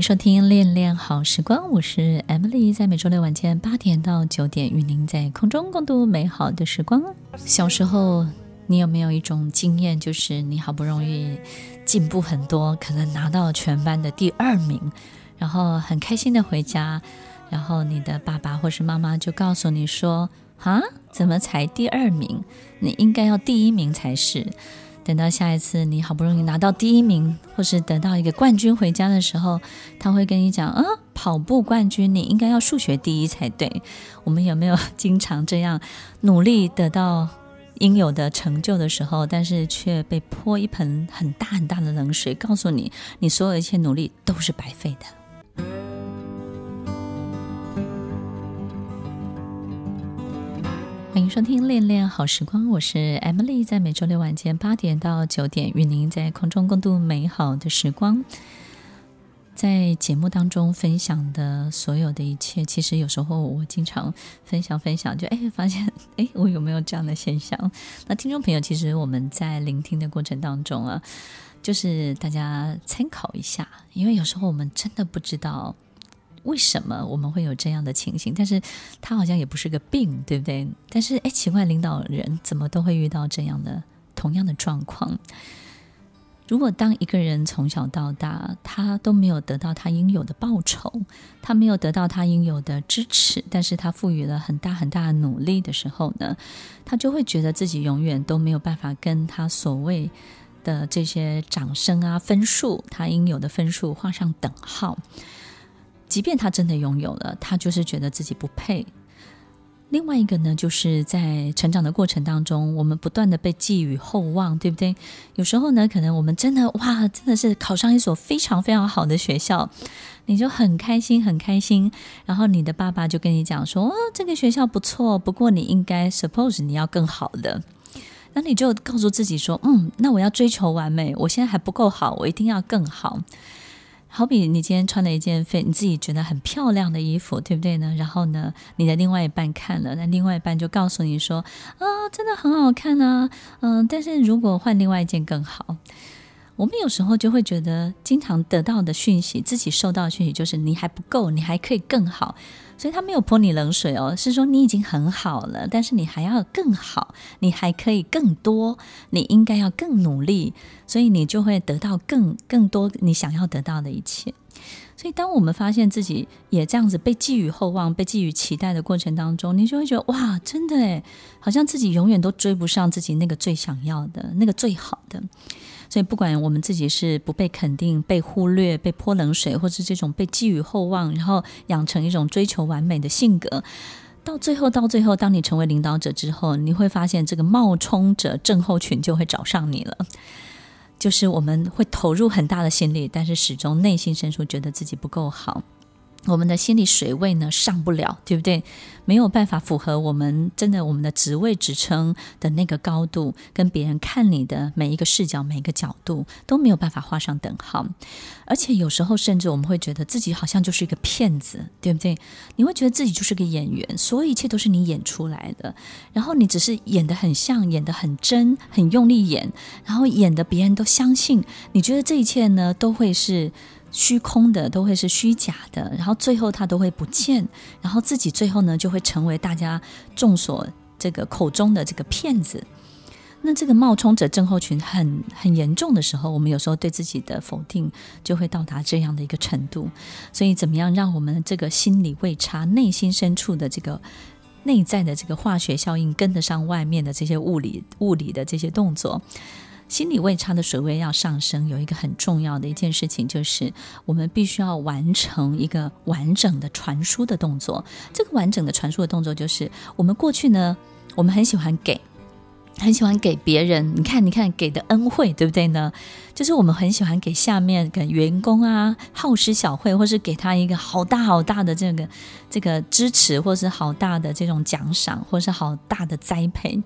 迎收听《恋恋好时光》，我是 Emily，在每周六晚间八点到九点，与您在空中共度美好的时光。小时候，你有没有一种经验，就是你好不容易进步很多，可能拿到全班的第二名，然后很开心的回家，然后你的爸爸或是妈妈就告诉你说：“啊，怎么才第二名？你应该要第一名才是。”等到下一次你好不容易拿到第一名，或是得到一个冠军回家的时候，他会跟你讲：“啊，跑步冠军，你应该要数学第一才对。”我们有没有经常这样努力得到应有的成就的时候，但是却被泼一盆很大很大的冷水，告诉你你所有一切努力都是白费的？收听《恋恋好时光》，我是 Emily，在每周六晚间八点到九点，与您在空中共度美好的时光。在节目当中分享的所有的一切，其实有时候我经常分享分享，就哎发现哎，我有没有这样的现象？那听众朋友，其实我们在聆听的过程当中啊，就是大家参考一下，因为有时候我们真的不知道。为什么我们会有这样的情形？但是他好像也不是个病，对不对？但是哎，奇怪，领导人怎么都会遇到这样的同样的状况？如果当一个人从小到大，他都没有得到他应有的报酬，他没有得到他应有的支持，但是他赋予了很大很大的努力的时候呢，他就会觉得自己永远都没有办法跟他所谓的这些掌声啊、分数，他应有的分数画上等号。即便他真的拥有了，他就是觉得自己不配。另外一个呢，就是在成长的过程当中，我们不断的被寄予厚望，对不对？有时候呢，可能我们真的哇，真的是考上一所非常非常好的学校，你就很开心，很开心。然后你的爸爸就跟你讲说：“哦，这个学校不错，不过你应该 suppose 你要更好的。”那你就告诉自己说：“嗯，那我要追求完美，我现在还不够好，我一定要更好。”好比你今天穿了一件非你自己觉得很漂亮的衣服，对不对呢？然后呢，你的另外一半看了，那另外一半就告诉你说：“啊，真的很好看啊，嗯，但是如果换另外一件更好。”我们有时候就会觉得，经常得到的讯息，自己收到的讯息就是你还不够，你还可以更好。所以他没有泼你冷水哦，是说你已经很好了，但是你还要更好，你还可以更多，你应该要更努力，所以你就会得到更更多你想要得到的一切。所以当我们发现自己也这样子被寄予厚望、被寄予期待的过程当中，你就会觉得哇，真的诶，好像自己永远都追不上自己那个最想要的那个最好的。所以，不管我们自己是不被肯定、被忽略、被泼冷水，或是这种被寄予厚望，然后养成一种追求完美的性格，到最后，到最后，当你成为领导者之后，你会发现这个冒充者症候群就会找上你了。就是我们会投入很大的心力，但是始终内心深处觉得自己不够好。我们的心理水位呢，上不了，对不对？没有办法符合我们真的我们的职位职称的那个高度，跟别人看你的每一个视角、每一个角度都没有办法画上等号。而且有时候甚至我们会觉得自己好像就是一个骗子，对不对？你会觉得自己就是个演员，所有一切都是你演出来的，然后你只是演得很像，演得很真，很用力演，然后演得别人都相信。你觉得这一切呢，都会是。虚空的都会是虚假的，然后最后它都会不见，然后自己最后呢就会成为大家众所这个口中的这个骗子。那这个冒充者症候群很很严重的时候，我们有时候对自己的否定就会到达这样的一个程度。所以，怎么样让我们这个心理位差、内心深处的这个内在的这个化学效应跟得上外面的这些物理物理的这些动作？心理位差的水位要上升，有一个很重要的一件事情，就是我们必须要完成一个完整的传输的动作。这个完整的传输的动作，就是我们过去呢，我们很喜欢给，很喜欢给别人。你看，你看，给的恩惠，对不对呢？就是我们很喜欢给下面给员工啊，好施小惠，或是给他一个好大好大的这个这个支持，或是好大的这种奖赏，或是好大的栽培。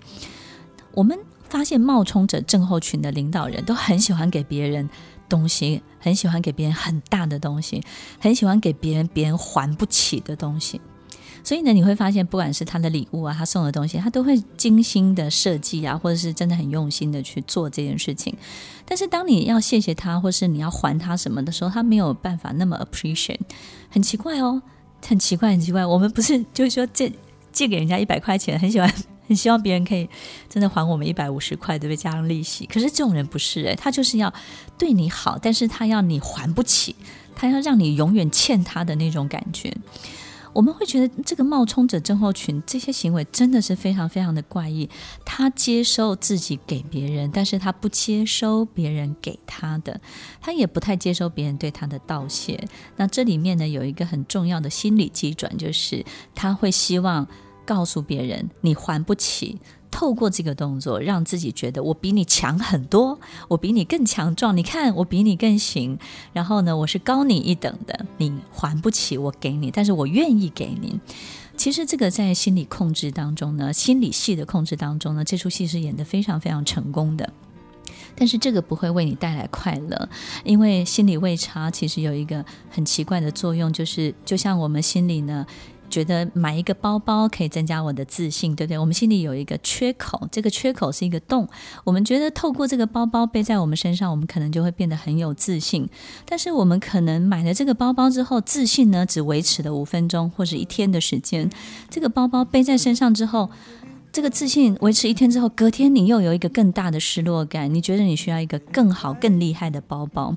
我们。发现冒充者症候群的领导人都很喜欢给别人东西，很喜欢给别人很大的东西，很喜欢给别人别人还不起的东西。所以呢，你会发现，不管是他的礼物啊，他送的东西，他都会精心的设计啊，或者是真的很用心的去做这件事情。但是当你要谢谢他，或是你要还他什么的时候，他没有办法那么 appreciate，很奇怪哦，很奇怪，很奇怪。我们不是就是说借借给人家一百块钱，很喜欢。很希望别人可以真的还我们一百五十块，对不对？加上利息。可是这种人不是诶，他就是要对你好，但是他要你还不起，他要让你永远欠他的那种感觉。我们会觉得这个冒充者症候群这些行为真的是非常非常的怪异。他接受自己给别人，但是他不接收别人给他的，他也不太接收别人对他的道谢。那这里面呢，有一个很重要的心理基准，就是他会希望。告诉别人你还不起，透过这个动作让自己觉得我比你强很多，我比你更强壮。你看我比你更行，然后呢，我是高你一等的，你还不起，我给你，但是我愿意给你。其实这个在心理控制当中呢，心理戏的控制当中呢，这出戏是演得非常非常成功的。但是这个不会为你带来快乐，因为心理位差其实有一个很奇怪的作用，就是就像我们心里呢。觉得买一个包包可以增加我的自信，对不对？我们心里有一个缺口，这个缺口是一个洞。我们觉得透过这个包包背在我们身上，我们可能就会变得很有自信。但是我们可能买了这个包包之后，自信呢只维持了五分钟或者一天的时间。这个包包背在身上之后。这个自信维持一天之后，隔天你又有一个更大的失落感，你觉得你需要一个更好、更厉害的包包。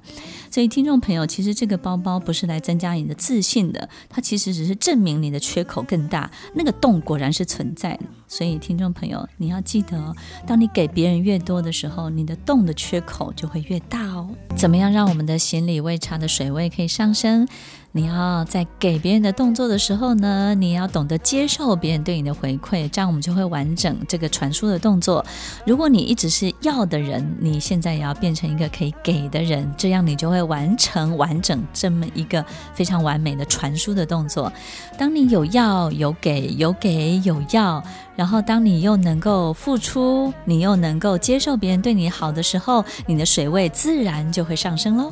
所以，听众朋友，其实这个包包不是来增加你的自信的，它其实只是证明你的缺口更大，那个洞果然是存在的。所以，听众朋友，你要记得哦，当你给别人越多的时候，你的洞的缺口就会越大哦。怎么样让我们的心理位差的水位可以上升？你要在给别人的动作的时候呢，你要懂得接受别人对你的回馈，这样我们就会完整这个传输的动作。如果你一直是要的人，你现在也要变成一个可以给的人，这样你就会完成完整这么一个非常完美的传输的动作。当你有要有给有给有要，然后当你又能够付出，你又能够接受别人对你好的时候，你的水位自然就会上升喽。